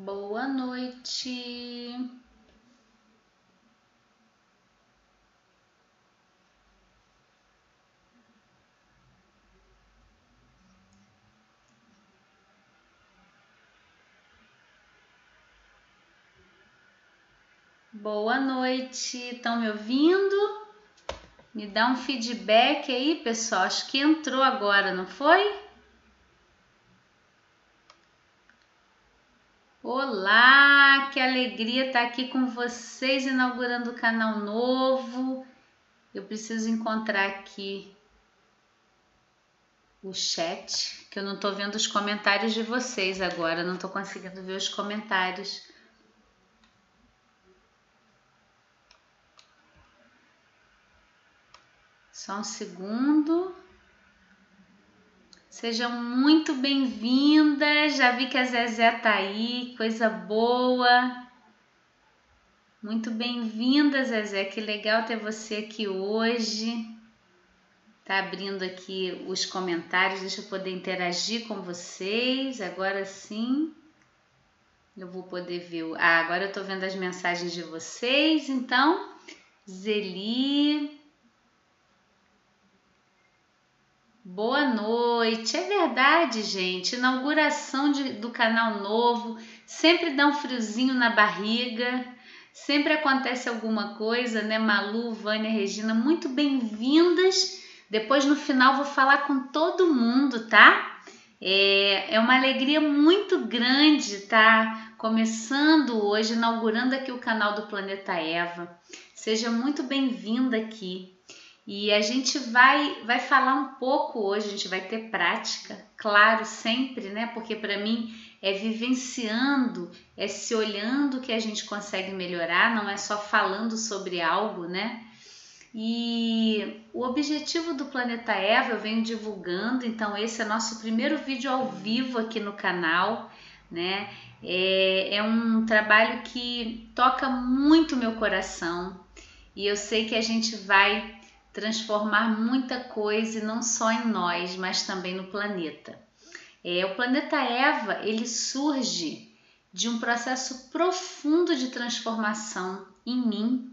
Boa noite. Boa noite. Estão me ouvindo? Me dá um feedback aí, pessoal. Acho que entrou agora, não foi? Olá, que alegria estar aqui com vocês inaugurando o canal novo. Eu preciso encontrar aqui o chat, que eu não estou vendo os comentários de vocês agora, não estou conseguindo ver os comentários. Só um segundo. Sejam muito bem-vindas. Já vi que a Zezé tá aí, coisa boa. Muito bem-vinda, Zezé. Que legal ter você aqui hoje. Tá abrindo aqui os comentários, deixa eu poder interagir com vocês. Agora sim. Eu vou poder ver. Ah, agora eu tô vendo as mensagens de vocês. Então, Zeli, Boa noite. É verdade, gente. Inauguração de, do canal novo sempre dá um friozinho na barriga. Sempre acontece alguma coisa, né? Malu, Vânia, Regina, muito bem-vindas. Depois no final vou falar com todo mundo, tá? É, é uma alegria muito grande estar tá? começando hoje, inaugurando aqui o canal do Planeta Eva. Seja muito bem-vinda aqui. E a gente vai vai falar um pouco hoje, a gente vai ter prática, claro, sempre, né? Porque para mim é vivenciando, é se olhando que a gente consegue melhorar, não é só falando sobre algo, né? E o objetivo do Planeta Eva eu venho divulgando, então esse é nosso primeiro vídeo ao vivo aqui no canal, né? É, é um trabalho que toca muito meu coração e eu sei que a gente vai transformar muita coisa, não só em nós, mas também no planeta. É, o planeta Eva ele surge de um processo profundo de transformação em mim,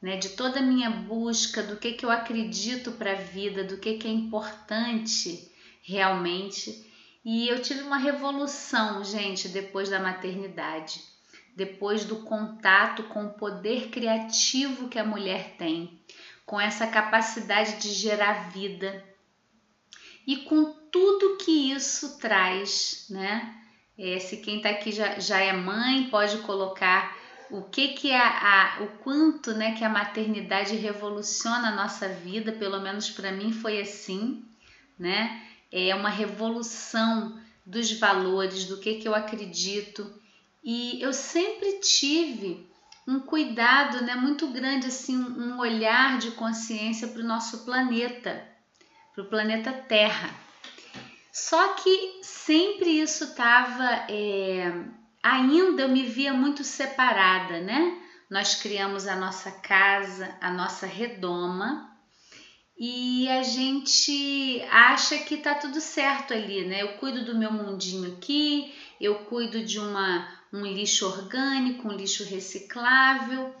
né, de toda a minha busca do que, que eu acredito para a vida, do que, que é importante realmente. E eu tive uma revolução, gente, depois da maternidade, depois do contato com o poder criativo que a mulher tem com essa capacidade de gerar vida e com tudo que isso traz, né? É, se quem está aqui já, já é mãe, pode colocar o que que a, a, o quanto, né, que a maternidade revoluciona a nossa vida, pelo menos para mim foi assim, né? É uma revolução dos valores, do que que eu acredito. E eu sempre tive um cuidado né, muito grande, assim, um olhar de consciência para o nosso planeta, para o planeta Terra. Só que sempre isso estava. É, ainda eu me via muito separada, né? Nós criamos a nossa casa, a nossa redoma, e a gente acha que tá tudo certo ali, né? Eu cuido do meu mundinho aqui, eu cuido de uma um lixo orgânico, um lixo reciclável.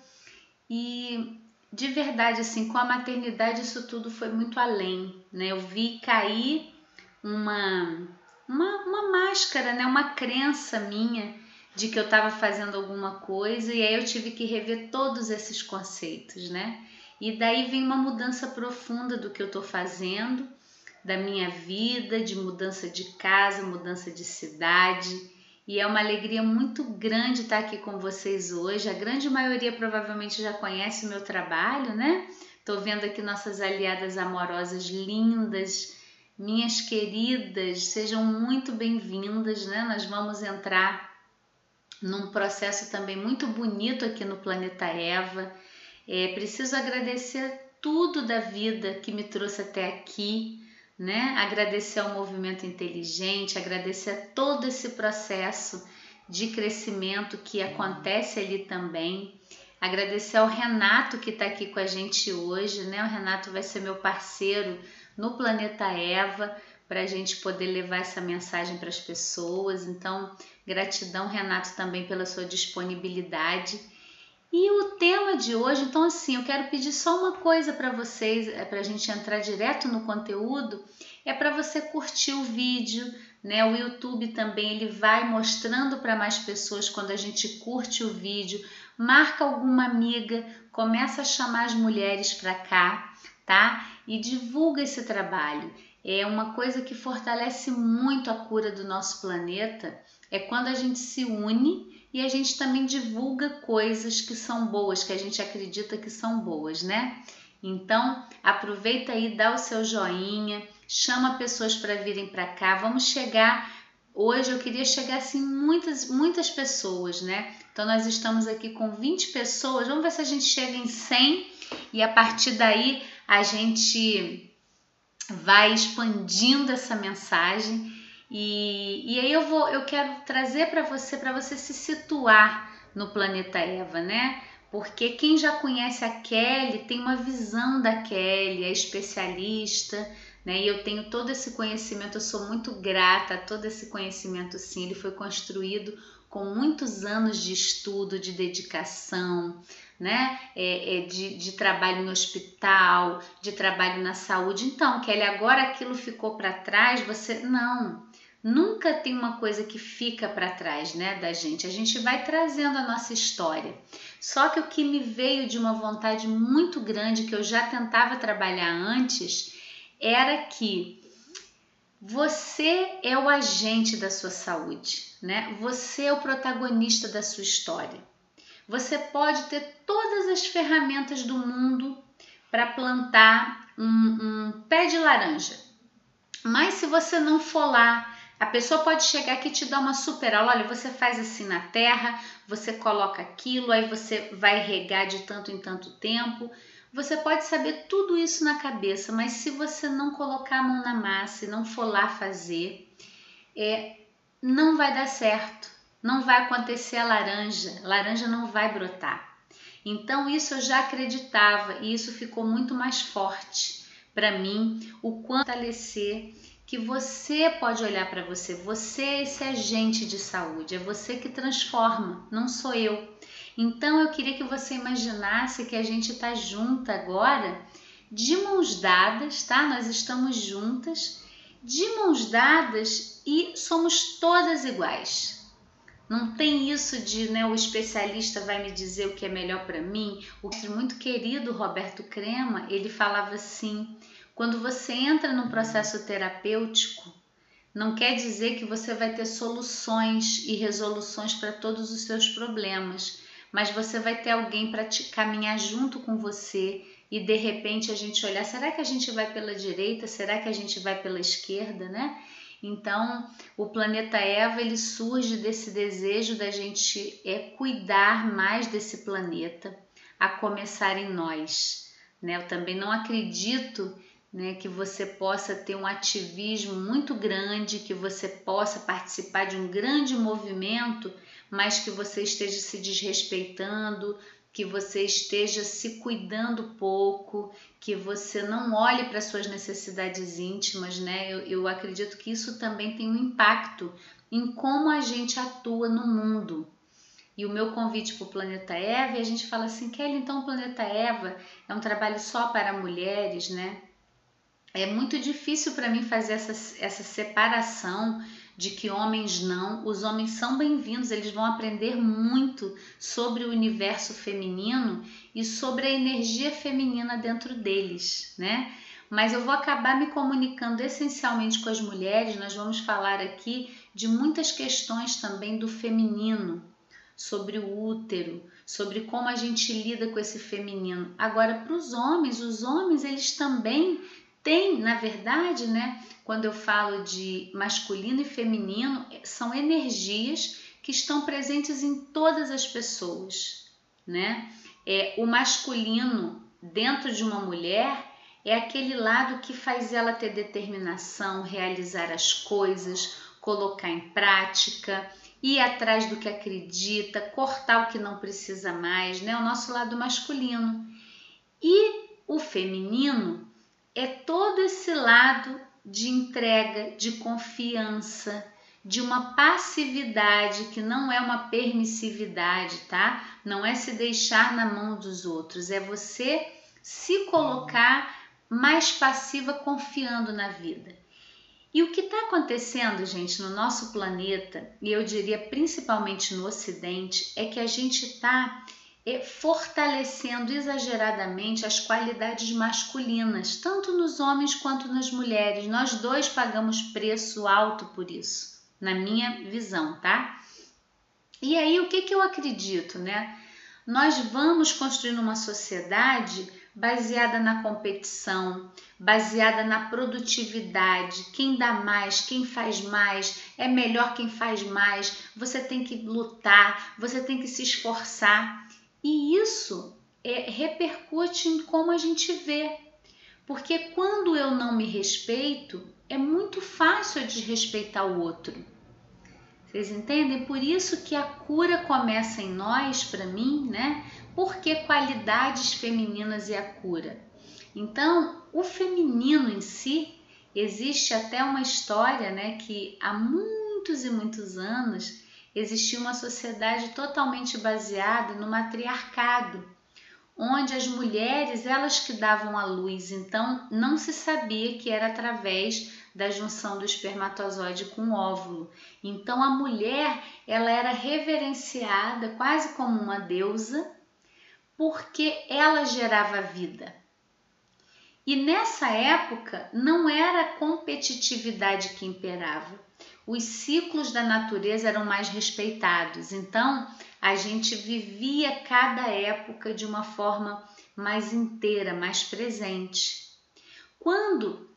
E de verdade, assim, com a maternidade isso tudo foi muito além, né? Eu vi cair uma, uma, uma máscara, né? Uma crença minha de que eu estava fazendo alguma coisa e aí eu tive que rever todos esses conceitos, né? E daí vem uma mudança profunda do que eu estou fazendo, da minha vida, de mudança de casa, mudança de cidade e é uma alegria muito grande estar aqui com vocês hoje. A grande maioria provavelmente já conhece o meu trabalho, né? Estou vendo aqui nossas aliadas amorosas lindas, minhas queridas, sejam muito bem-vindas, né? Nós vamos entrar num processo também muito bonito aqui no Planeta Eva. É, preciso agradecer tudo da vida que me trouxe até aqui né? Agradecer ao movimento inteligente, agradecer a todo esse processo de crescimento que acontece ali também. Agradecer ao Renato que está aqui com a gente hoje, né? O Renato vai ser meu parceiro no Planeta Eva, para a gente poder levar essa mensagem para as pessoas. Então, gratidão, Renato, também pela sua disponibilidade. E o tema de hoje, então, assim, eu quero pedir só uma coisa para vocês, é para a gente entrar direto no conteúdo, é para você curtir o vídeo, né? O YouTube também ele vai mostrando para mais pessoas quando a gente curte o vídeo, marca alguma amiga, começa a chamar as mulheres para cá, tá? E divulga esse trabalho é uma coisa que fortalece muito a cura do nosso planeta, é quando a gente se une e a gente também divulga coisas que são boas, que a gente acredita que são boas, né? Então, aproveita aí, dá o seu joinha, chama pessoas para virem para cá. Vamos chegar hoje eu queria chegar assim muitas muitas pessoas, né? Então nós estamos aqui com 20 pessoas. Vamos ver se a gente chega em 100 e a partir daí a gente vai expandindo essa mensagem e, e aí eu vou eu quero trazer para você para você se situar no planeta Eva, né? Porque quem já conhece a Kelly tem uma visão da Kelly, é especialista, né? E eu tenho todo esse conhecimento, eu sou muito grata a todo esse conhecimento, sim. Ele foi construído com muitos anos de estudo, de dedicação, né? É, é de, de, trabalho no hospital, de trabalho na saúde. Então, Kelly, agora aquilo ficou para trás, você. Não. Nunca tem uma coisa que fica para trás, né, da gente. A gente vai trazendo a nossa história. Só que o que me veio de uma vontade muito grande que eu já tentava trabalhar antes era que você é o agente da sua saúde, né? Você é o protagonista da sua história. Você pode ter todas as ferramentas do mundo para plantar um, um pé de laranja, mas se você não for lá, a pessoa pode chegar aqui e te dar uma super aula. Olha, você faz assim na terra, você coloca aquilo, aí você vai regar de tanto em tanto tempo. Você pode saber tudo isso na cabeça, mas se você não colocar a mão na massa e não for lá fazer, é, não vai dar certo não vai acontecer a laranja, laranja não vai brotar. Então isso eu já acreditava e isso ficou muito mais forte para mim, o quanto fortalecer que você pode olhar para você, você é esse agente de saúde, é você que transforma, não sou eu. Então eu queria que você imaginasse que a gente está junta agora, de mãos dadas, tá? Nós estamos juntas, de mãos dadas e somos todas iguais. Não tem isso de né, o especialista vai me dizer o que é melhor para mim. O muito querido Roberto Crema, ele falava assim: quando você entra num processo terapêutico, não quer dizer que você vai ter soluções e resoluções para todos os seus problemas, mas você vai ter alguém para caminhar junto com você e de repente a gente olhar, será que a gente vai pela direita? Será que a gente vai pela esquerda, né? Então, o planeta Eva ele surge desse desejo da gente é cuidar mais desse planeta, a começar em nós. Né? Eu também não acredito né, que você possa ter um ativismo muito grande, que você possa participar de um grande movimento, mas que você esteja se desrespeitando, que você esteja se cuidando pouco, que você não olhe para suas necessidades íntimas, né? Eu, eu acredito que isso também tem um impacto em como a gente atua no mundo. E o meu convite para o Planeta Eva, e a gente fala assim, Kelly, então o Planeta Eva é um trabalho só para mulheres, né? É muito difícil para mim fazer essa, essa separação de que homens não, os homens são bem-vindos, eles vão aprender muito sobre o universo feminino e sobre a energia feminina dentro deles, né? Mas eu vou acabar me comunicando essencialmente com as mulheres, nós vamos falar aqui de muitas questões também do feminino, sobre o útero, sobre como a gente lida com esse feminino. Agora, para os homens, os homens eles também tem, na verdade, né, quando eu falo de masculino e feminino, são energias que estão presentes em todas as pessoas, né? É o masculino dentro de uma mulher é aquele lado que faz ela ter determinação, realizar as coisas, colocar em prática, ir atrás do que acredita, cortar o que não precisa mais, né? O nosso lado masculino. E o feminino é todo esse lado de entrega, de confiança, de uma passividade que não é uma permissividade, tá? Não é se deixar na mão dos outros, é você se colocar mais passiva confiando na vida. E o que está acontecendo, gente, no nosso planeta, e eu diria principalmente no Ocidente, é que a gente está fortalecendo exageradamente as qualidades masculinas, tanto nos homens quanto nas mulheres. Nós dois pagamos preço alto por isso, na minha visão, tá? E aí, o que, que eu acredito, né? Nós vamos construir uma sociedade baseada na competição, baseada na produtividade, quem dá mais, quem faz mais, é melhor quem faz mais, você tem que lutar, você tem que se esforçar. E isso é, repercute em como a gente vê. Porque quando eu não me respeito, é muito fácil desrespeitar o outro. Vocês entendem? Por isso que a cura começa em nós, para mim, né? Por que qualidades femininas e a cura? Então, o feminino em si, existe até uma história, né, que há muitos e muitos anos existia uma sociedade totalmente baseada no matriarcado, onde as mulheres elas que davam a luz, então não se sabia que era através da junção do espermatozoide com o óvulo. Então a mulher ela era reverenciada quase como uma deusa porque ela gerava vida. E nessa época não era competitividade que imperava. Os ciclos da natureza eram mais respeitados. Então, a gente vivia cada época de uma forma mais inteira, mais presente. Quando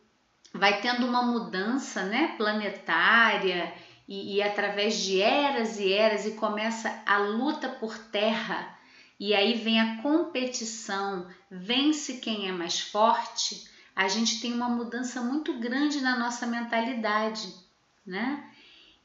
vai tendo uma mudança né, planetária e, e através de eras e eras e começa a luta por terra, e aí vem a competição, vence quem é mais forte, a gente tem uma mudança muito grande na nossa mentalidade, né?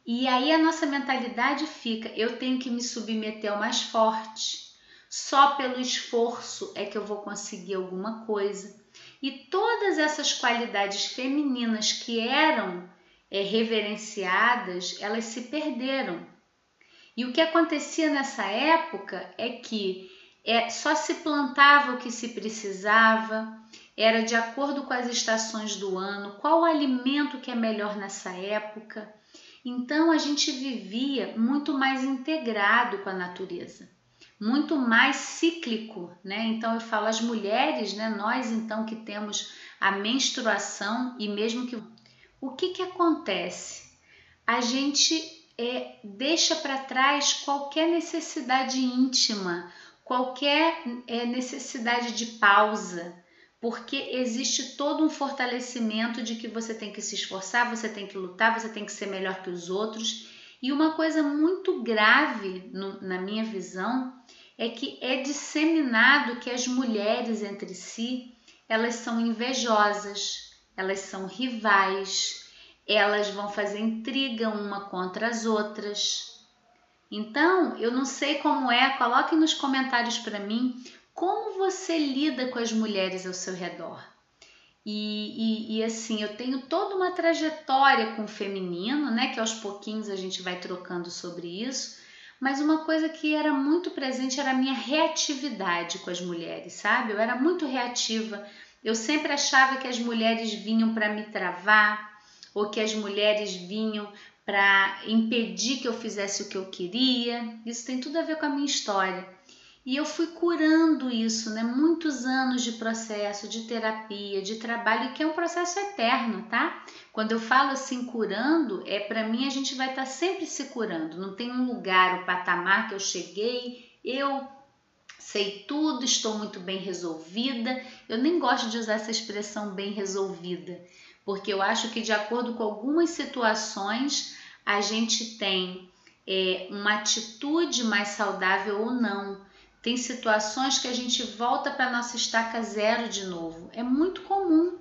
E aí a nossa mentalidade fica: eu tenho que me submeter ao mais forte. Só pelo esforço é que eu vou conseguir alguma coisa. E todas essas qualidades femininas que eram é, reverenciadas, elas se perderam e o que acontecia nessa época é que é, só se plantava o que se precisava, era de acordo com as estações do ano, qual o alimento que é melhor nessa época. Então a gente vivia muito mais integrado com a natureza, muito mais cíclico, né? Então eu falo as mulheres, né? Nós então que temos a menstruação e mesmo que o que que acontece? A gente é, deixa para trás qualquer necessidade íntima, qualquer é, necessidade de pausa, porque existe todo um fortalecimento de que você tem que se esforçar, você tem que lutar, você tem que ser melhor que os outros. E uma coisa muito grave, no, na minha visão, é que é disseminado que as mulheres entre si elas são invejosas, elas são rivais, elas vão fazer intriga uma contra as outras. Então, eu não sei como é, coloque nos comentários para mim como você lida com as mulheres ao seu redor. E, e, e, assim, eu tenho toda uma trajetória com o feminino, né? Que aos pouquinhos a gente vai trocando sobre isso. Mas uma coisa que era muito presente era a minha reatividade com as mulheres, sabe? Eu era muito reativa. Eu sempre achava que as mulheres vinham para me travar, ou que as mulheres vinham para impedir que eu fizesse o que eu queria. Isso tem tudo a ver com a minha história. E eu fui curando isso, né? Muitos anos de processo, de terapia, de trabalho, que é um processo eterno, tá? Quando eu falo assim curando, é para mim a gente vai estar tá sempre se curando. Não tem um lugar, o patamar que eu cheguei, eu sei tudo, estou muito bem resolvida. Eu nem gosto de usar essa expressão bem resolvida porque eu acho que de acordo com algumas situações a gente tem é, uma atitude mais saudável ou não. Tem situações que a gente volta para nossa estaca zero de novo. É muito comum,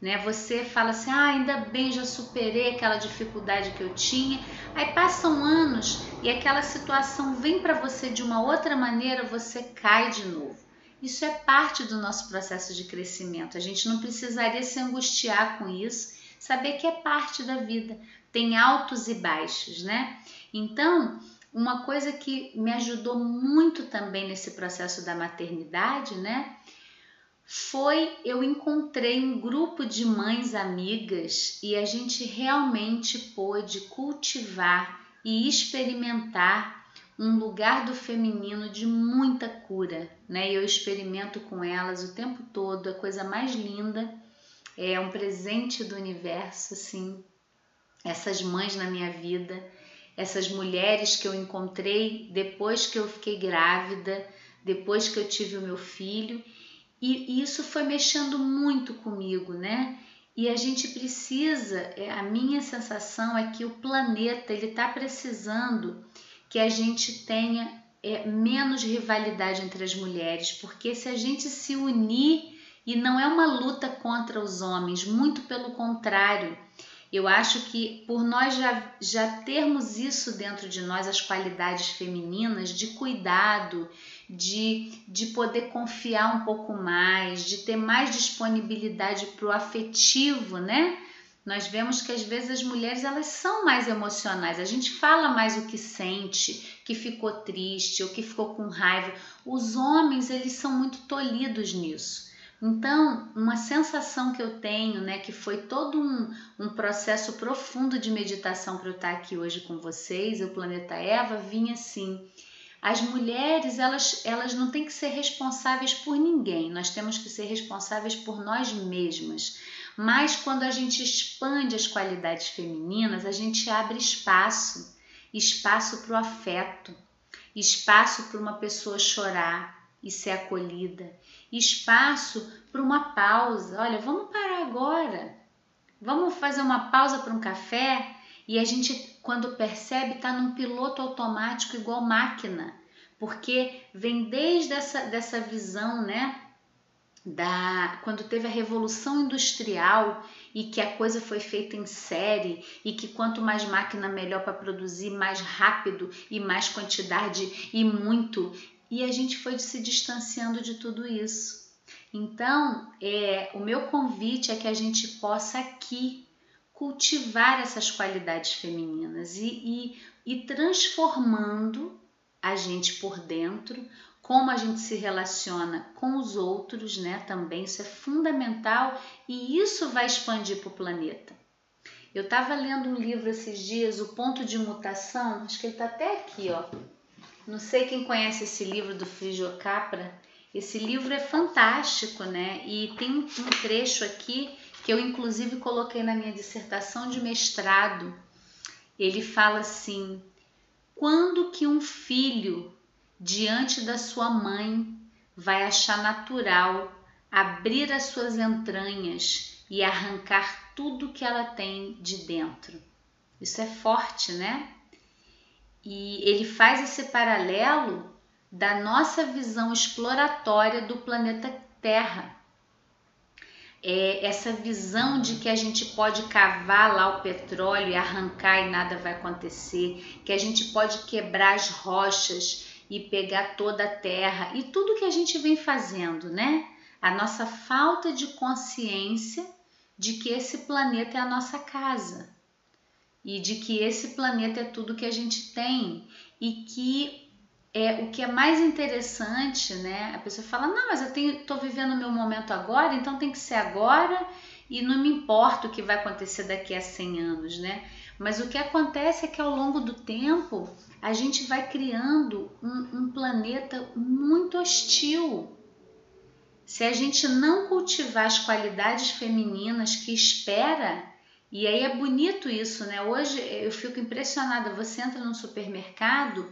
né? Você fala assim: "Ah, ainda bem, já superei aquela dificuldade que eu tinha". Aí passam anos e aquela situação vem para você de uma outra maneira, você cai de novo. Isso é parte do nosso processo de crescimento. A gente não precisaria se angustiar com isso saber que é parte da vida, tem altos e baixos, né? Então, uma coisa que me ajudou muito também nesse processo da maternidade, né? Foi eu encontrei um grupo de mães amigas e a gente realmente pôde cultivar e experimentar um lugar do feminino de muita cura, né? Eu experimento com elas o tempo todo, a coisa mais linda, é um presente do universo, assim, essas mães na minha vida, essas mulheres que eu encontrei depois que eu fiquei grávida, depois que eu tive o meu filho, e, isso foi mexendo muito comigo, né? E a gente precisa, é, a minha sensação é que o planeta ele está precisando que a gente tenha é, menos rivalidade entre as mulheres, porque se a gente se unir e não é uma luta contra os homens, muito pelo contrário, eu acho que por nós já, já termos isso dentro de nós, as qualidades femininas de cuidado, de, de poder confiar um pouco mais, de ter mais disponibilidade para o afetivo, né? Nós vemos que às vezes as mulheres elas são mais emocionais. A gente fala mais o que sente, que ficou triste ou que ficou com raiva. Os homens eles são muito tolhidos nisso. Então, uma sensação que eu tenho, né, que foi todo um, um processo profundo de meditação para eu estar aqui hoje com vocês, o Planeta Eva, vinha assim. As mulheres, elas, elas não têm que ser responsáveis por ninguém, nós temos que ser responsáveis por nós mesmas. Mas quando a gente expande as qualidades femininas, a gente abre espaço espaço para o afeto, espaço para uma pessoa chorar e ser acolhida, espaço para uma pausa. Olha, vamos parar agora. Vamos fazer uma pausa para um café e a gente, quando percebe, está num piloto automático igual máquina, porque vem desde essa dessa visão, né? da quando teve a revolução industrial e que a coisa foi feita em série e que quanto mais máquina melhor para produzir mais rápido e mais quantidade e muito e a gente foi se distanciando de tudo isso. Então, é, o meu convite é que a gente possa aqui cultivar essas qualidades femininas e, e, e transformando a gente por dentro, como a gente se relaciona com os outros, né? Também isso é fundamental e isso vai expandir para o planeta. Eu estava lendo um livro esses dias, O Ponto de Mutação, acho que ele está até aqui, ó. Não sei quem conhece esse livro do Frigio Capra. Esse livro é fantástico, né? E tem um trecho aqui que eu inclusive coloquei na minha dissertação de mestrado. Ele fala assim: quando que um filho diante da sua mãe, vai achar natural abrir as suas entranhas e arrancar tudo que ela tem de dentro. Isso é forte, né? E ele faz esse paralelo da nossa visão exploratória do planeta Terra. É essa visão de que a gente pode cavar lá o petróleo e arrancar e nada vai acontecer, que a gente pode quebrar as rochas e pegar toda a terra e tudo que a gente vem fazendo, né? A nossa falta de consciência de que esse planeta é a nossa casa e de que esse planeta é tudo que a gente tem e que é o que é mais interessante, né? A pessoa fala: "Não, mas eu tenho tô vivendo o meu momento agora, então tem que ser agora e não me importa o que vai acontecer daqui a 100 anos, né? Mas o que acontece é que ao longo do tempo a gente vai criando um, um planeta muito hostil. Se a gente não cultivar as qualidades femininas que espera, e aí é bonito isso, né? Hoje eu fico impressionada. Você entra num supermercado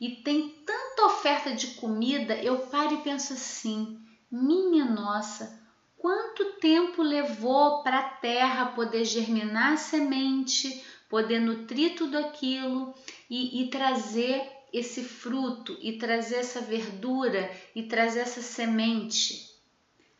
e tem tanta oferta de comida, eu paro e penso assim: minha nossa, quanto tempo levou para a terra poder germinar a semente, poder nutrir tudo aquilo e, e trazer esse fruto, e trazer essa verdura, e trazer essa semente.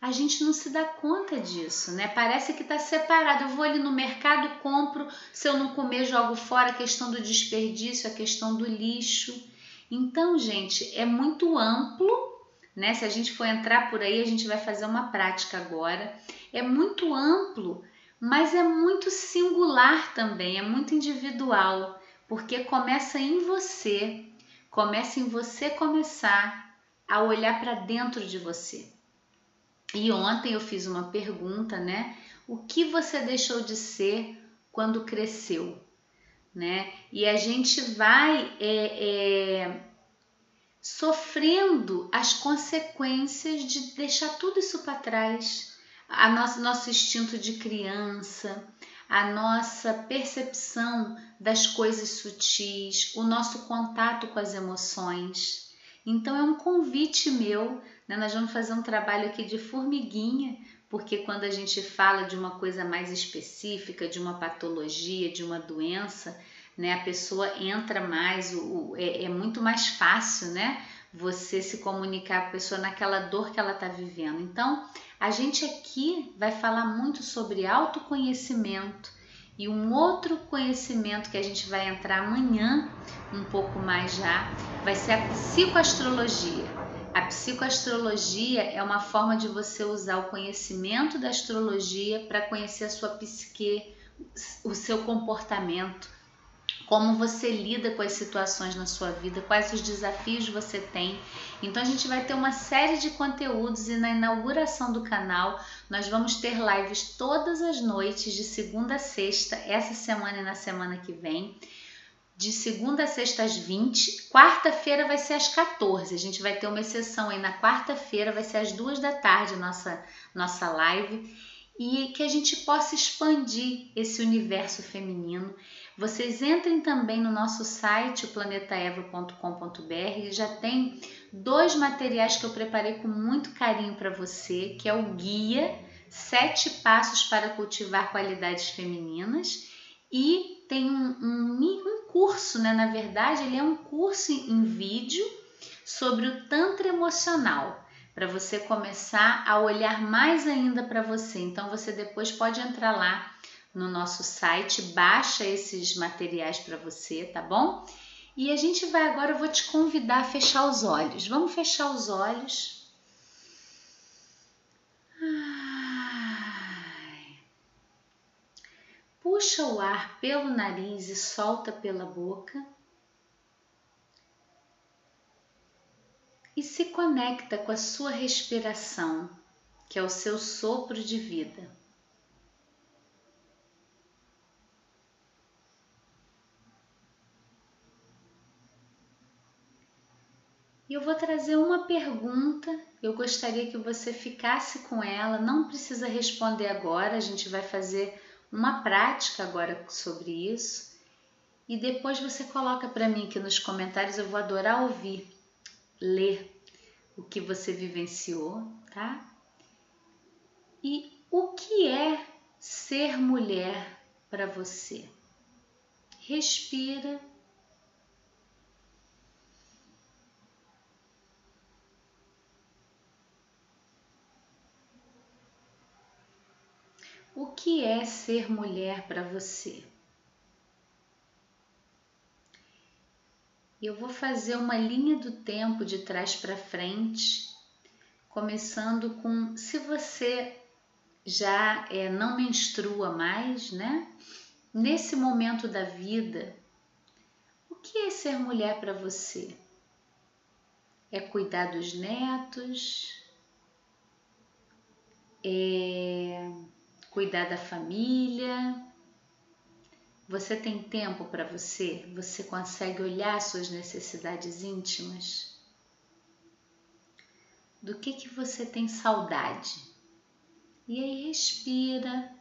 A gente não se dá conta disso, né? Parece que está separado. Eu vou ali no mercado, compro, se eu não comer, jogo fora a questão do desperdício, a questão do lixo. Então, gente, é muito amplo, né? Se a gente for entrar por aí, a gente vai fazer uma prática agora. É muito amplo mas é muito singular também, é muito individual, porque começa em você, começa em você começar a olhar para dentro de você. E ontem eu fiz uma pergunta, né? O que você deixou de ser quando cresceu, né? E a gente vai é, é, sofrendo as consequências de deixar tudo isso para trás, a nosso, nosso instinto de criança, a nossa percepção das coisas sutis, o nosso contato com as emoções. Então é um convite meu, né? nós vamos fazer um trabalho aqui de formiguinha, porque quando a gente fala de uma coisa mais específica, de uma patologia, de uma doença, né, a pessoa entra mais, o, o é, é, muito mais fácil, né? Você se comunicar com a pessoa naquela dor que ela está vivendo. Então, a gente aqui vai falar muito sobre autoconhecimento e um outro conhecimento que a gente vai entrar amanhã, um pouco mais já, vai ser a psicoastrologia. A psicoastrologia é uma forma de você usar o conhecimento da astrologia para conhecer a sua psique, o seu comportamento, como você lida com as situações na sua vida, quais os desafios você tem. Então a gente vai ter uma série de conteúdos e na inauguração do canal nós vamos ter lives todas as noites de segunda a sexta, essa semana e na semana que vem. De segunda a sexta às 20, quarta-feira vai ser às 14. A gente vai ter uma exceção aí na quarta-feira, vai ser às duas da tarde nossa nossa live e que a gente possa expandir esse universo feminino vocês entrem também no nosso site, planetaeva.com.br, já tem dois materiais que eu preparei com muito carinho para você, que é o guia Sete Passos para Cultivar Qualidades Femininas e tem um, um, um curso, né? Na verdade, ele é um curso em vídeo sobre o Tantra emocional para você começar a olhar mais ainda para você. Então você depois pode entrar lá no nosso site, baixa esses materiais para você, tá bom? E a gente vai agora, eu vou te convidar a fechar os olhos. Vamos fechar os olhos. Ai. Puxa o ar pelo nariz e solta pela boca. E se conecta com a sua respiração, que é o seu sopro de vida. E eu vou trazer uma pergunta, eu gostaria que você ficasse com ela, não precisa responder agora, a gente vai fazer uma prática agora sobre isso. E depois você coloca para mim aqui nos comentários, eu vou adorar ouvir, ler o que você vivenciou, tá? E o que é ser mulher para você? Respira O que é ser mulher para você? Eu vou fazer uma linha do tempo de trás para frente, começando com se você já é, não menstrua mais, né? Nesse momento da vida, o que é ser mulher para você? É cuidar dos netos? É cuidar da família. Você tem tempo para você? Você consegue olhar suas necessidades íntimas? Do que que você tem saudade? E aí respira.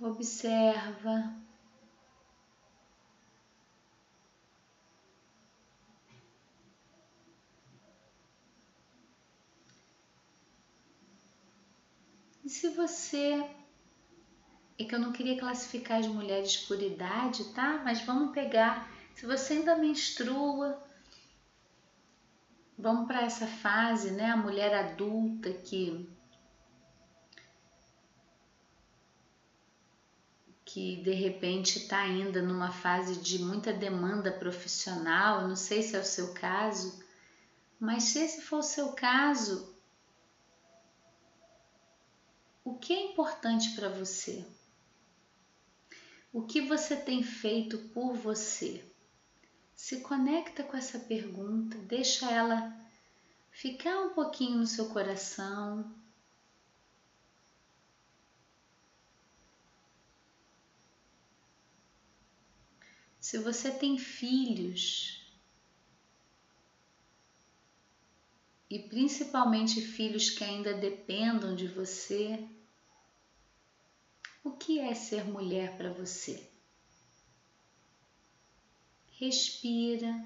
Observa. E se você. É que eu não queria classificar as mulheres por idade, tá? Mas vamos pegar. Se você ainda menstrua, vamos para essa fase, né? A mulher adulta que. que de repente está ainda numa fase de muita demanda profissional, não sei se é o seu caso, mas se esse for o seu caso, o que é importante para você? O que você tem feito por você? Se conecta com essa pergunta, deixa ela ficar um pouquinho no seu coração. Se você tem filhos, e principalmente filhos que ainda dependam de você, o que é ser mulher para você? Respira.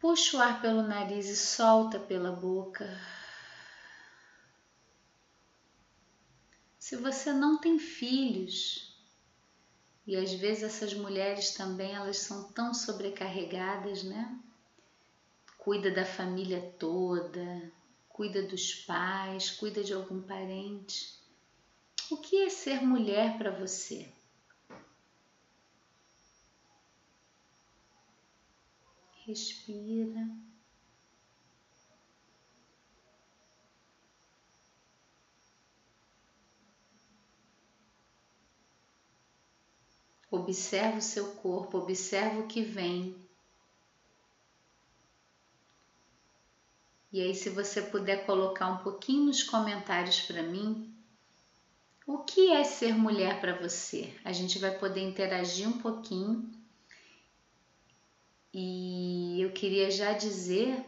Puxa o ar pelo nariz e solta pela boca. Se você não tem filhos, e às vezes essas mulheres também elas são tão sobrecarregadas, né? cuida da família toda, cuida dos pais, cuida de algum parente. O que é ser mulher para você? Respira. Observa o seu corpo, observa o que vem. E aí, se você puder colocar um pouquinho nos comentários para mim, o que é ser mulher para você? A gente vai poder interagir um pouquinho. E eu queria já dizer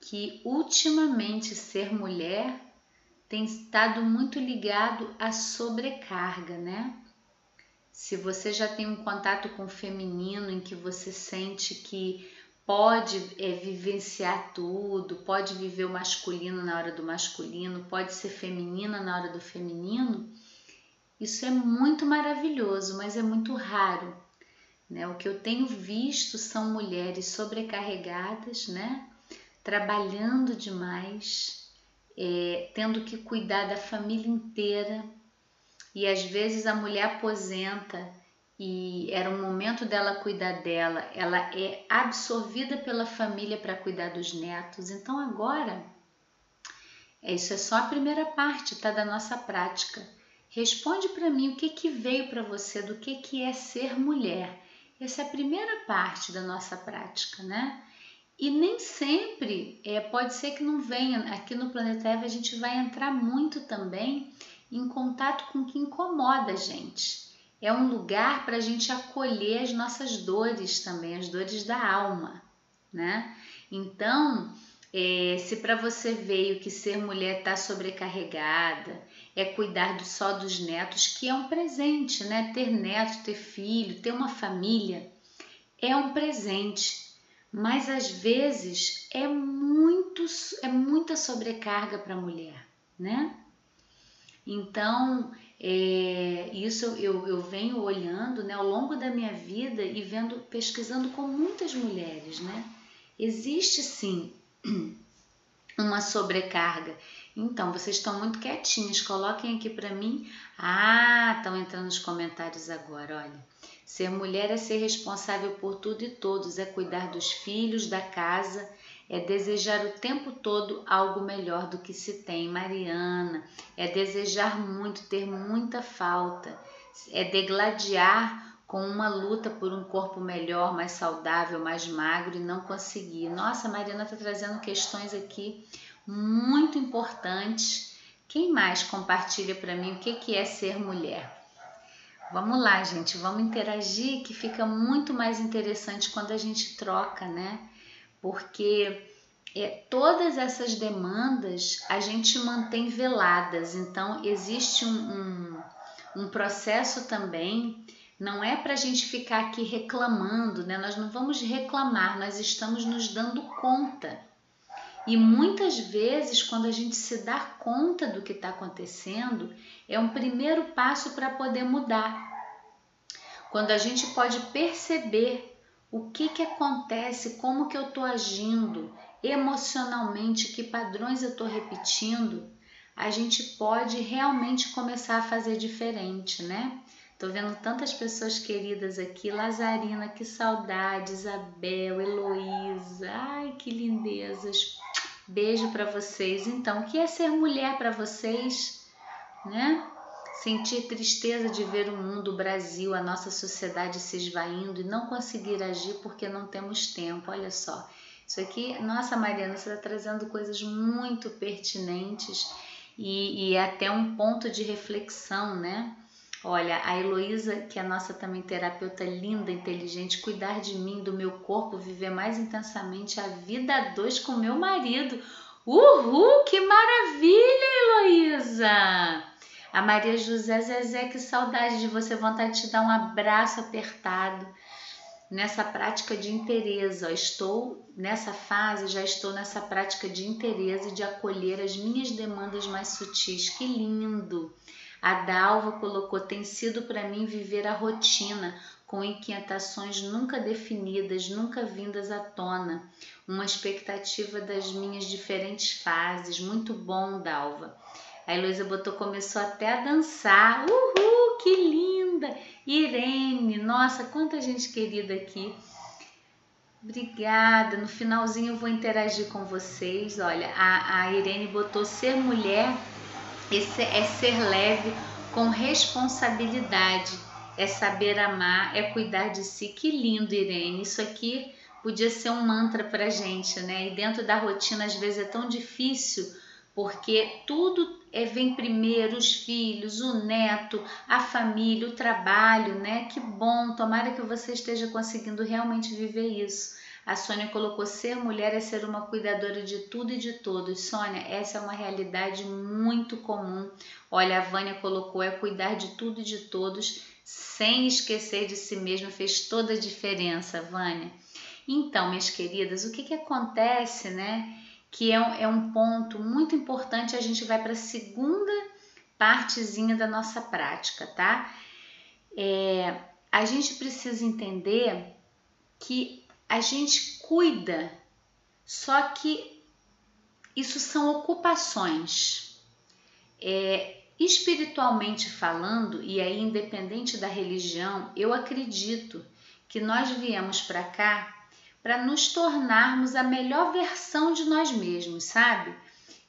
que ultimamente ser mulher tem estado muito ligado à sobrecarga, né? Se você já tem um contato com o feminino em que você sente que pode é, vivenciar tudo, pode viver o masculino na hora do masculino, pode ser feminina na hora do feminino, isso é muito maravilhoso, mas é muito raro. Né? O que eu tenho visto são mulheres sobrecarregadas, né? trabalhando demais, é, tendo que cuidar da família inteira, e às vezes a mulher aposenta e era um momento dela cuidar dela, ela é absorvida pela família para cuidar dos netos. Então agora, é, isso é só a primeira parte, tá, da nossa prática. Responde para mim o que que veio para você, do que que é ser mulher. Essa é a primeira parte da nossa prática, né? E nem sempre, é, pode ser que não venha, aqui no Planeta Eva a gente vai entrar muito também em contato com o que incomoda a gente é um lugar para a gente acolher as nossas dores também, as dores da alma, né? Então, é, se para você veio que ser mulher está sobrecarregada, é cuidar do, só dos netos, que é um presente, né? Ter neto, ter filho, ter uma família é um presente, mas às vezes é muito, é muita sobrecarga para a mulher, né? Então, é, isso eu, eu venho olhando né, ao longo da minha vida e vendo, pesquisando com muitas mulheres, né? Existe sim uma sobrecarga. Então, vocês estão muito quietinhos, coloquem aqui para mim. Ah, estão entrando nos comentários agora, olha. Ser mulher é ser responsável por tudo e todos, é cuidar dos filhos, da casa, é desejar o tempo todo algo melhor do que se tem, Mariana, é desejar muito, ter muita falta, é degladiar com uma luta por um corpo melhor, mais saudável, mais magro e não conseguir. Nossa, Mariana está trazendo questões aqui muito importantes. Quem mais compartilha para mim o que, que é ser mulher? Vamos lá, gente, vamos interagir que fica muito mais interessante quando a gente troca, né? Porque é, todas essas demandas a gente mantém veladas, então existe um, um, um processo também. Não é para a gente ficar aqui reclamando, né? Nós não vamos reclamar, nós estamos nos dando conta. E muitas vezes, quando a gente se dá conta do que está acontecendo, é um primeiro passo para poder mudar. Quando a gente pode perceber o que, que acontece, como que eu estou agindo emocionalmente, que padrões eu estou repetindo, a gente pode realmente começar a fazer diferente, né? Tô vendo tantas pessoas queridas aqui, Lazarina, que saudade, Isabel, Heloísa, ai que lindezas. Beijo para vocês. Então, o que é ser mulher para vocês, né? Sentir tristeza de ver o mundo, o Brasil, a nossa sociedade se esvaindo e não conseguir agir porque não temos tempo. Olha só. Isso aqui, nossa Mariana, você está trazendo coisas muito pertinentes e, e é até um ponto de reflexão, né? Olha, a Heloísa, que é a nossa também terapeuta linda, inteligente, cuidar de mim, do meu corpo, viver mais intensamente a vida a dois com meu marido. Uhul, que maravilha, Heloísa! A Maria José Zezé, que saudade de você, vontade de te dar um abraço apertado nessa prática de interesse. Estou nessa fase, já estou nessa prática de interesse de acolher as minhas demandas mais sutis. Que lindo! A Dalva colocou: tem sido para mim viver a rotina, com inquietações nunca definidas, nunca vindas à tona, uma expectativa das minhas diferentes fases. Muito bom, Dalva. A Heloísa botou, começou até a dançar. Uhul, que linda! Irene, nossa, quanta gente querida aqui. Obrigada. No finalzinho eu vou interagir com vocês. Olha, a, a Irene botou ser mulher esse é ser leve com responsabilidade, é saber amar, é cuidar de si. Que lindo, Irene. Isso aqui podia ser um mantra para gente, né? E dentro da rotina às vezes é tão difícil porque tudo é, vem primeiro, os filhos, o neto, a família, o trabalho, né? Que bom, tomara que você esteja conseguindo realmente viver isso. A Sônia colocou: ser mulher é ser uma cuidadora de tudo e de todos. Sônia, essa é uma realidade muito comum. Olha, a Vânia colocou: é cuidar de tudo e de todos, sem esquecer de si mesma. Fez toda a diferença, Vânia. Então, minhas queridas, o que, que acontece, né? Que é um, é um ponto muito importante. A gente vai para a segunda partezinha da nossa prática, tá? É, a gente precisa entender que a gente cuida, só que isso são ocupações. É, espiritualmente falando, e aí independente da religião, eu acredito que nós viemos para cá para nos tornarmos a melhor versão de nós mesmos, sabe?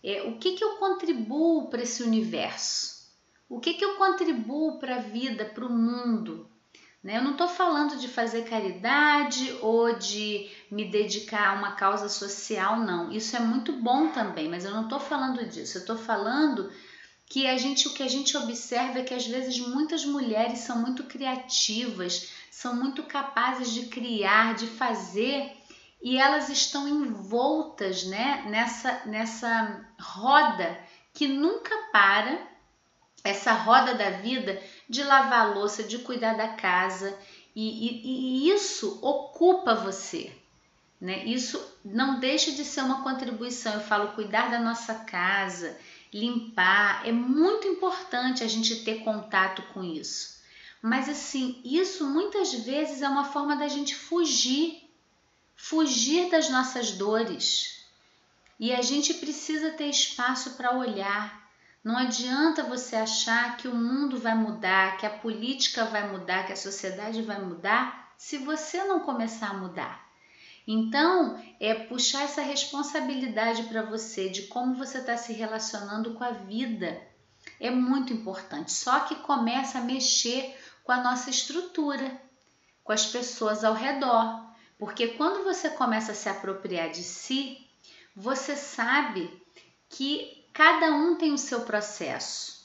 É, o que, que eu contribuo para esse universo? O que, que eu contribuo para a vida, para o mundo? Né? Eu não estou falando de fazer caridade ou de me dedicar a uma causa social, não. Isso é muito bom também, mas eu não estou falando disso. Eu estou falando que a gente, o que a gente observa é que às vezes muitas mulheres são muito criativas, são muito capazes de criar, de fazer, e elas estão envoltas né, nessa, nessa roda que nunca para, essa roda da vida de lavar a louça, de cuidar da casa, e, e, e isso ocupa você. Né? Isso não deixa de ser uma contribuição. Eu falo cuidar da nossa casa, limpar, é muito importante a gente ter contato com isso. Mas assim, isso muitas vezes é uma forma da gente fugir, fugir das nossas dores. E a gente precisa ter espaço para olhar, não adianta você achar que o mundo vai mudar, que a política vai mudar, que a sociedade vai mudar, se você não começar a mudar. Então, é puxar essa responsabilidade para você de como você está se relacionando com a vida. É muito importante. Só que começa a mexer com a nossa estrutura, com as pessoas ao redor. Porque quando você começa a se apropriar de si, você sabe que Cada um tem o seu processo.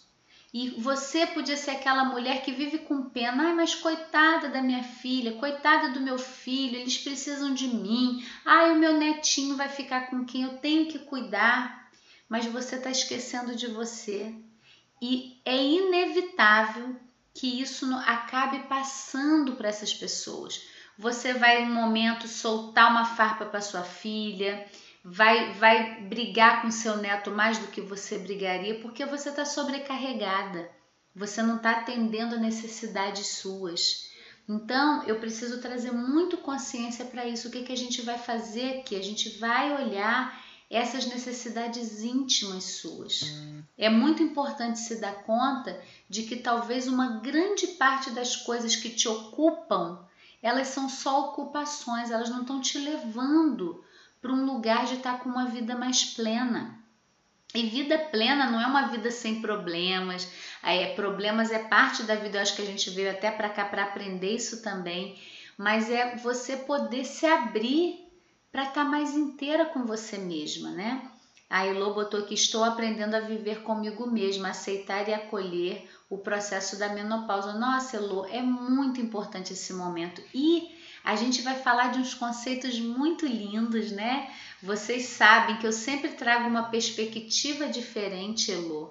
E você podia ser aquela mulher que vive com pena, ai, mas coitada da minha filha, coitada do meu filho, eles precisam de mim. Ai, o meu netinho vai ficar com quem eu tenho que cuidar. Mas você está esquecendo de você. E é inevitável que isso acabe passando para essas pessoas. Você vai, um momento, soltar uma farpa para sua filha, vai, vai brigar com seu neto mais do que você brigaria porque você está sobrecarregada, você não está atendendo necessidades suas. Então, eu preciso trazer muito consciência para isso. O que, que a gente vai fazer aqui? A gente vai olhar essas necessidades íntimas suas. É muito importante se dar conta de que talvez uma grande parte das coisas que te ocupam, elas são só ocupações, elas não estão te levando para um lugar de estar tá com uma vida mais plena. E vida plena não é uma vida sem problemas. É, problemas é parte da vida, eu acho que a gente veio até para cá para aprender isso também. Mas é você poder se abrir para estar tá mais inteira com você mesma, né? A Elô botou que estou aprendendo a viver comigo mesma, aceitar e acolher o processo da menopausa. Nossa, Elô, é muito importante esse momento. E a gente vai falar de uns conceitos muito lindos, né? Vocês sabem que eu sempre trago uma perspectiva diferente, Elô.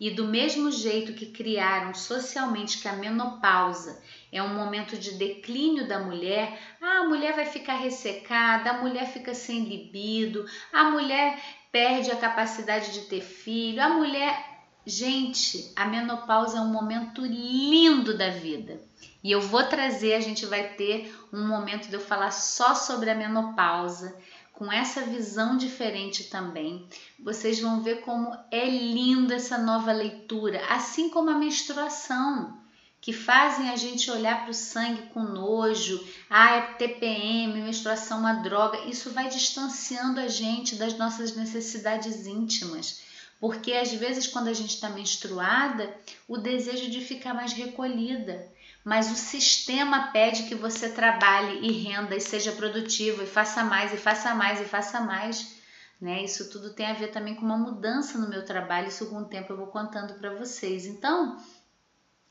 E do mesmo jeito que criaram socialmente que a menopausa é um momento de declínio da mulher, ah, a mulher vai ficar ressecada, a mulher fica sem libido, a mulher perde a capacidade de ter filho, a mulher. Gente, a menopausa é um momento lindo da vida. E eu vou trazer, a gente vai ter um momento de eu falar só sobre a menopausa, com essa visão diferente também. Vocês vão ver como é linda essa nova leitura, assim como a menstruação, que fazem a gente olhar para o sangue com nojo, ah, é TPM, menstruação é uma droga. Isso vai distanciando a gente das nossas necessidades íntimas. Porque às vezes, quando a gente está menstruada, o desejo de ficar mais recolhida mas o sistema pede que você trabalhe e renda e seja produtivo e faça mais e faça mais e faça mais. Né? Isso tudo tem a ver também com uma mudança no meu trabalho, isso com o tempo eu vou contando para vocês. Então,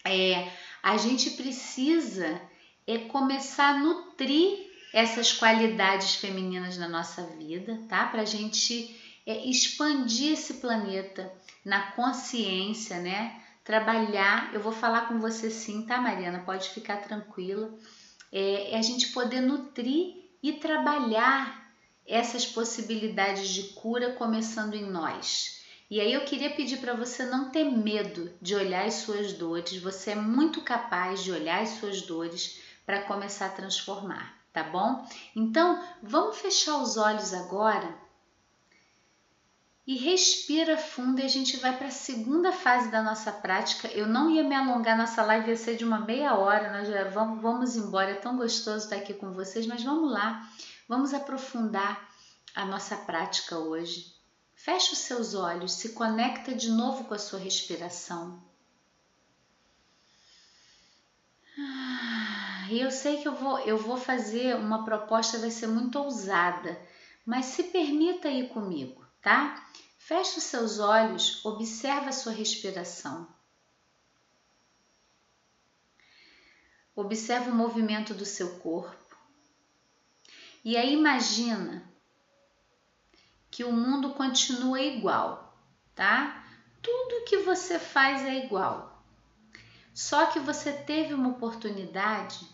é, a gente precisa é começar a nutrir essas qualidades femininas na nossa vida, tá? Para a gente é, expandir esse planeta na consciência, né? trabalhar. Eu vou falar com você sim, tá, Mariana? Pode ficar tranquila. É, é a gente poder nutrir e trabalhar essas possibilidades de cura começando em nós. E aí eu queria pedir para você não ter medo de olhar as suas dores. Você é muito capaz de olhar as suas dores para começar a transformar, tá bom? Então, vamos fechar os olhos agora e respira fundo e a gente vai para a segunda fase da nossa prática. Eu não ia me alongar, nossa live ia ser de uma meia hora, nós já vamos, vamos embora, é tão gostoso estar aqui com vocês, mas vamos lá, vamos aprofundar a nossa prática hoje. Feche os seus olhos, se conecta de novo com a sua respiração. Ah, e eu sei que eu vou, eu vou fazer uma proposta, vai ser muito ousada, mas se permita ir comigo, tá? Feche os seus olhos, observa a sua respiração. Observa o movimento do seu corpo. E aí imagina que o mundo continua igual, tá? Tudo que você faz é igual. Só que você teve uma oportunidade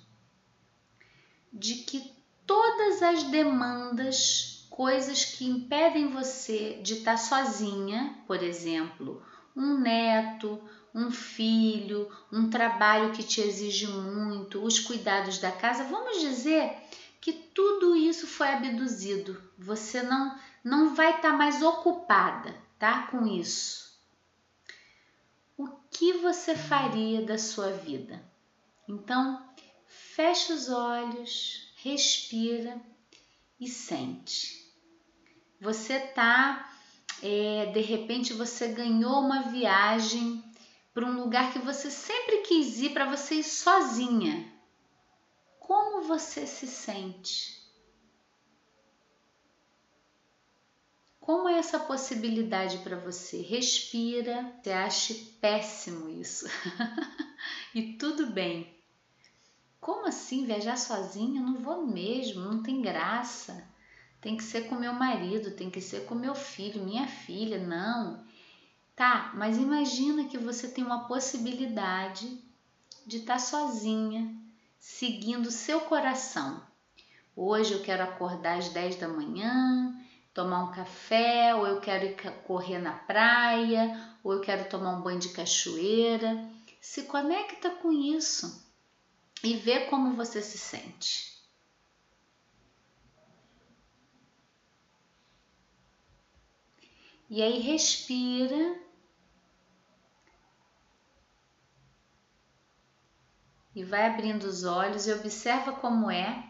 de que todas as demandas coisas que impedem você de estar sozinha, por exemplo, um neto, um filho, um trabalho que te exige muito, os cuidados da casa, vamos dizer que tudo isso foi abduzido. Você não não vai estar mais ocupada, tá, com isso. O que você faria da sua vida? Então, fecha os olhos, respira e sente. Você tá, é, de repente, você ganhou uma viagem para um lugar que você sempre quis ir para você ir sozinha. Como você se sente? Como é essa possibilidade para você? Respira, você acha péssimo isso. e tudo bem. Como assim viajar sozinha? Não vou mesmo, não tem graça tem que ser com meu marido, tem que ser com meu filho, minha filha, não. Tá, mas imagina que você tem uma possibilidade de estar tá sozinha, seguindo seu coração. Hoje eu quero acordar às 10 da manhã, tomar um café, ou eu quero ir correr na praia, ou eu quero tomar um banho de cachoeira. Se conecta com isso e vê como você se sente. E aí respira. E vai abrindo os olhos e observa como é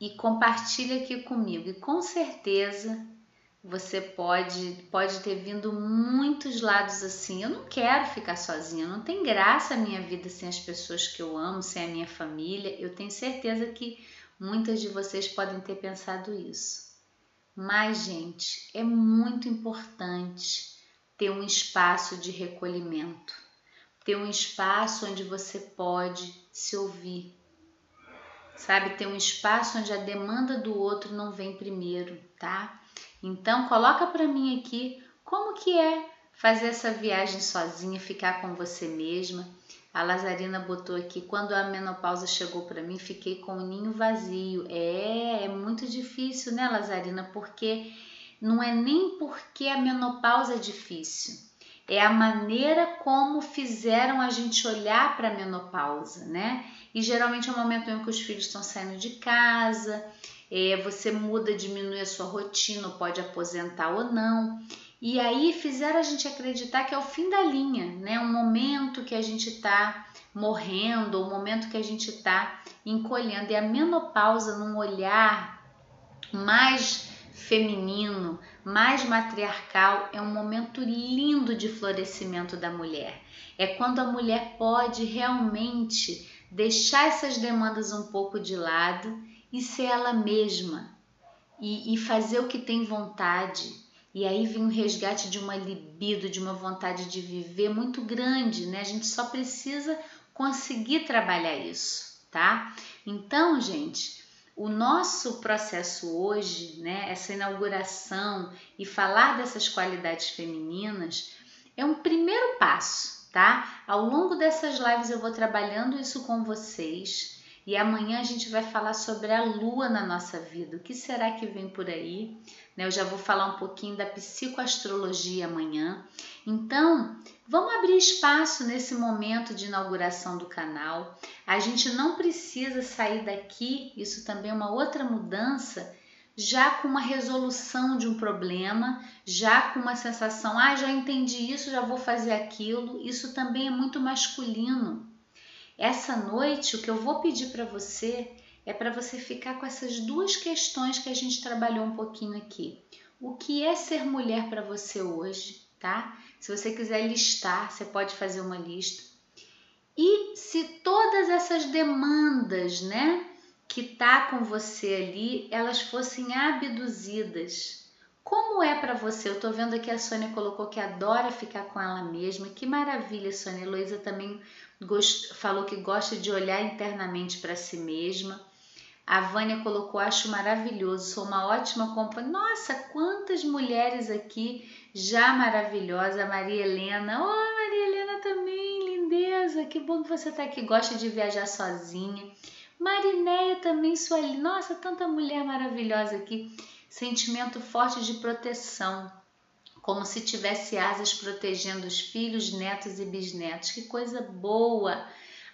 e compartilha aqui comigo. E com certeza você pode pode ter vindo muitos lados assim. Eu não quero ficar sozinha, não tem graça a minha vida sem as pessoas que eu amo, sem a minha família. Eu tenho certeza que muitas de vocês podem ter pensado isso. Mas, gente, é muito importante ter um espaço de recolhimento, ter um espaço onde você pode se ouvir, sabe? Ter um espaço onde a demanda do outro não vem primeiro, tá? Então, coloca para mim aqui como que é fazer essa viagem sozinha, ficar com você mesma. A Lazarina botou aqui: quando a menopausa chegou para mim, fiquei com o ninho vazio. É, é muito difícil, né, Lazarina? Porque não é nem porque a menopausa é difícil, é a maneira como fizeram a gente olhar para a menopausa, né? E geralmente é o momento em que os filhos estão saindo de casa, é, você muda, diminui a sua rotina, pode aposentar ou não. E aí fizeram a gente acreditar que é o fim da linha, né? Um momento que a gente está morrendo, o momento que a gente está encolhendo. E a menopausa, num olhar mais feminino, mais matriarcal, é um momento lindo de florescimento da mulher. É quando a mulher pode realmente deixar essas demandas um pouco de lado e ser ela mesma e, e fazer o que tem vontade. E aí vem o resgate de uma libido, de uma vontade de viver muito grande, né? A gente só precisa conseguir trabalhar isso, tá? Então, gente, o nosso processo hoje, né, essa inauguração e falar dessas qualidades femininas é um primeiro passo, tá? Ao longo dessas lives eu vou trabalhando isso com vocês e amanhã a gente vai falar sobre a lua na nossa vida. O que será que vem por aí? Né, eu já vou falar um pouquinho da psicoastrologia amanhã. Então, vamos abrir espaço nesse momento de inauguração do canal. A gente não precisa sair daqui, isso também é uma outra mudança, já com uma resolução de um problema, já com uma sensação, ah, já entendi isso, já vou fazer aquilo. Isso também é muito masculino. Essa noite, o que eu vou pedir para você é para você ficar com essas duas questões que a gente trabalhou um pouquinho aqui. O que é ser mulher para você hoje, tá? Se você quiser listar, você pode fazer uma lista. E se todas essas demandas, né, que tá com você ali, elas fossem abduzidas, como é para você? Eu tô vendo aqui a Sônia colocou que adora ficar com ela mesma. Que maravilha, Sônia. Heloísa também gost... falou que gosta de olhar internamente para si mesma. A Vânia colocou, acho maravilhoso, sou uma ótima companhia. Nossa, quantas mulheres aqui já maravilhosas. A Maria Helena, oh, Maria Helena também, lindeza, que bom que você está aqui, gosta de viajar sozinha. Marinéia também, sua nossa, tanta mulher maravilhosa aqui. Sentimento forte de proteção, como se tivesse asas protegendo os filhos, netos e bisnetos. Que coisa boa!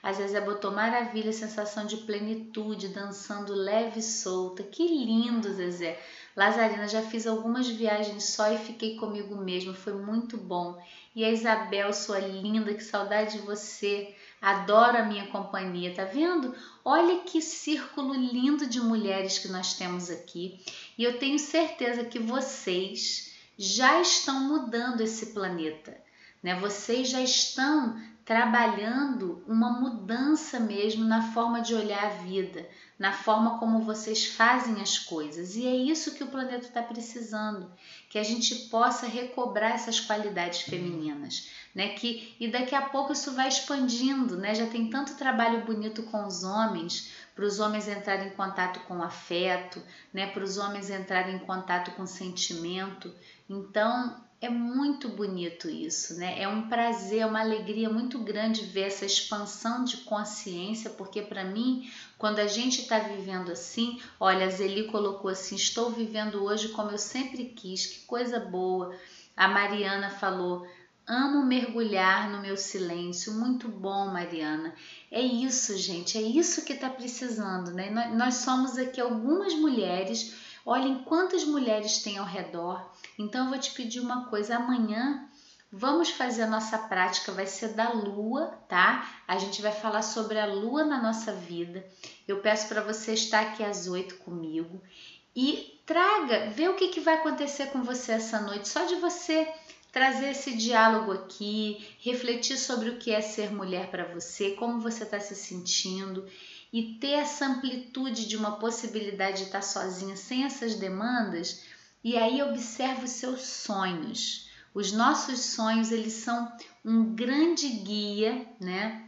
A Zezé botou maravilha, sensação de plenitude, dançando leve e solta. Que lindo, Zezé. Lazarina, já fiz algumas viagens só e fiquei comigo mesma, foi muito bom. E a Isabel, sua linda, que saudade de você. Adoro a minha companhia, tá vendo? Olha que círculo lindo de mulheres que nós temos aqui. E eu tenho certeza que vocês já estão mudando esse planeta. Né? Vocês já estão trabalhando uma mudança mesmo na forma de olhar a vida, na forma como vocês fazem as coisas. E é isso que o planeta está precisando, que a gente possa recobrar essas qualidades femininas, né? Que e daqui a pouco isso vai expandindo, né? Já tem tanto trabalho bonito com os homens, para os homens entrarem em contato com afeto, né? Para os homens entrarem em contato com sentimento. Então, é muito bonito isso, né? É um prazer, é uma alegria muito grande ver essa expansão de consciência, porque para mim, quando a gente está vivendo assim, olha, a Zeli colocou assim: estou vivendo hoje como eu sempre quis, que coisa boa. A Mariana falou: amo mergulhar no meu silêncio, muito bom, Mariana. É isso, gente, é isso que está precisando, né? Nós somos aqui algumas mulheres Olhem quantas mulheres tem ao redor. Então eu vou te pedir uma coisa: amanhã Vamos fazer a nossa prática, vai ser da lua, tá? A gente vai falar sobre a lua na nossa vida. Eu peço para você estar aqui às oito comigo e traga, vê o que, que vai acontecer com você essa noite, só de você trazer esse diálogo aqui, refletir sobre o que é ser mulher para você, como você está se sentindo e ter essa amplitude de uma possibilidade de estar sozinha sem essas demandas. E aí observe os seus sonhos. Os nossos sonhos eles são um grande guia, né?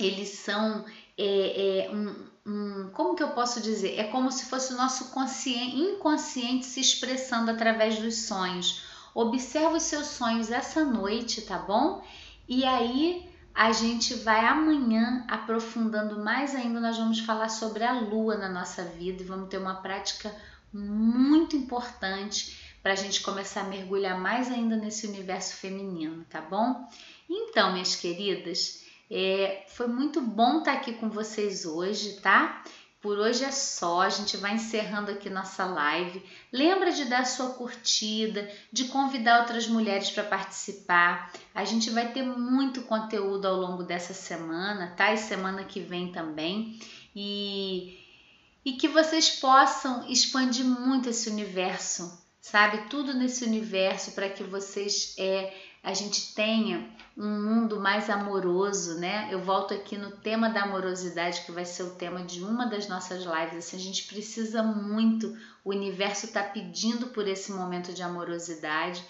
Eles são é, é, um, um, como que eu posso dizer? É como se fosse o nosso inconsciente se expressando através dos sonhos Observa os seus sonhos essa noite, tá bom? E aí a gente vai amanhã aprofundando mais ainda. Nós vamos falar sobre a lua na nossa vida e vamos ter uma prática muito importante para a gente começar a mergulhar mais ainda nesse universo feminino, tá bom? Então, minhas queridas, é, foi muito bom estar aqui com vocês hoje, tá? Por hoje é só, a gente vai encerrando aqui nossa live. Lembra de dar sua curtida, de convidar outras mulheres para participar. A gente vai ter muito conteúdo ao longo dessa semana, tá? E semana que vem também. E, e que vocês possam expandir muito esse universo, sabe? Tudo nesse universo para que vocês é, a gente tenha um mundo mais amoroso, né? Eu volto aqui no tema da amorosidade, que vai ser o tema de uma das nossas lives. Assim, a gente precisa muito, o universo está pedindo por esse momento de amorosidade.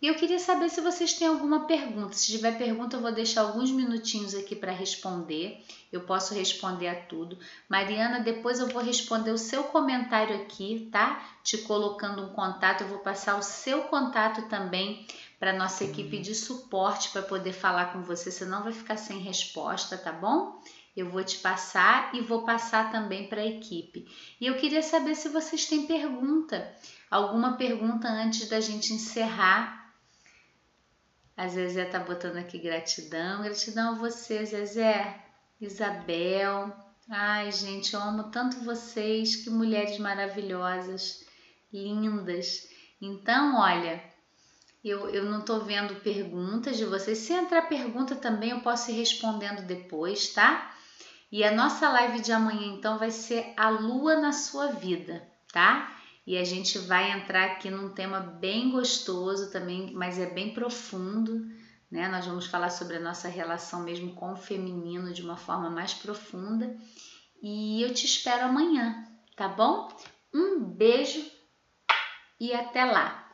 E eu queria saber se vocês têm alguma pergunta. Se tiver pergunta, eu vou deixar alguns minutinhos aqui para responder. Eu posso responder a tudo. Mariana, depois eu vou responder o seu comentário aqui, tá? Te colocando um contato. Eu vou passar o seu contato também para nossa equipe de suporte para poder falar com você, senão vai ficar sem resposta, tá bom? Eu vou te passar e vou passar também para a equipe. E eu queria saber se vocês têm pergunta, alguma pergunta antes da gente encerrar. A Zezé tá botando aqui gratidão, gratidão a você, Zezé, Isabel. Ai, gente, eu amo tanto vocês, que mulheres maravilhosas, lindas. Então, olha, eu, eu não estou vendo perguntas de vocês. Se entrar pergunta também, eu posso ir respondendo depois, tá? E a nossa live de amanhã, então, vai ser a lua na sua vida, tá? E a gente vai entrar aqui num tema bem gostoso também, mas é bem profundo, né? Nós vamos falar sobre a nossa relação mesmo com o feminino de uma forma mais profunda. E eu te espero amanhã, tá bom? Um beijo e até lá!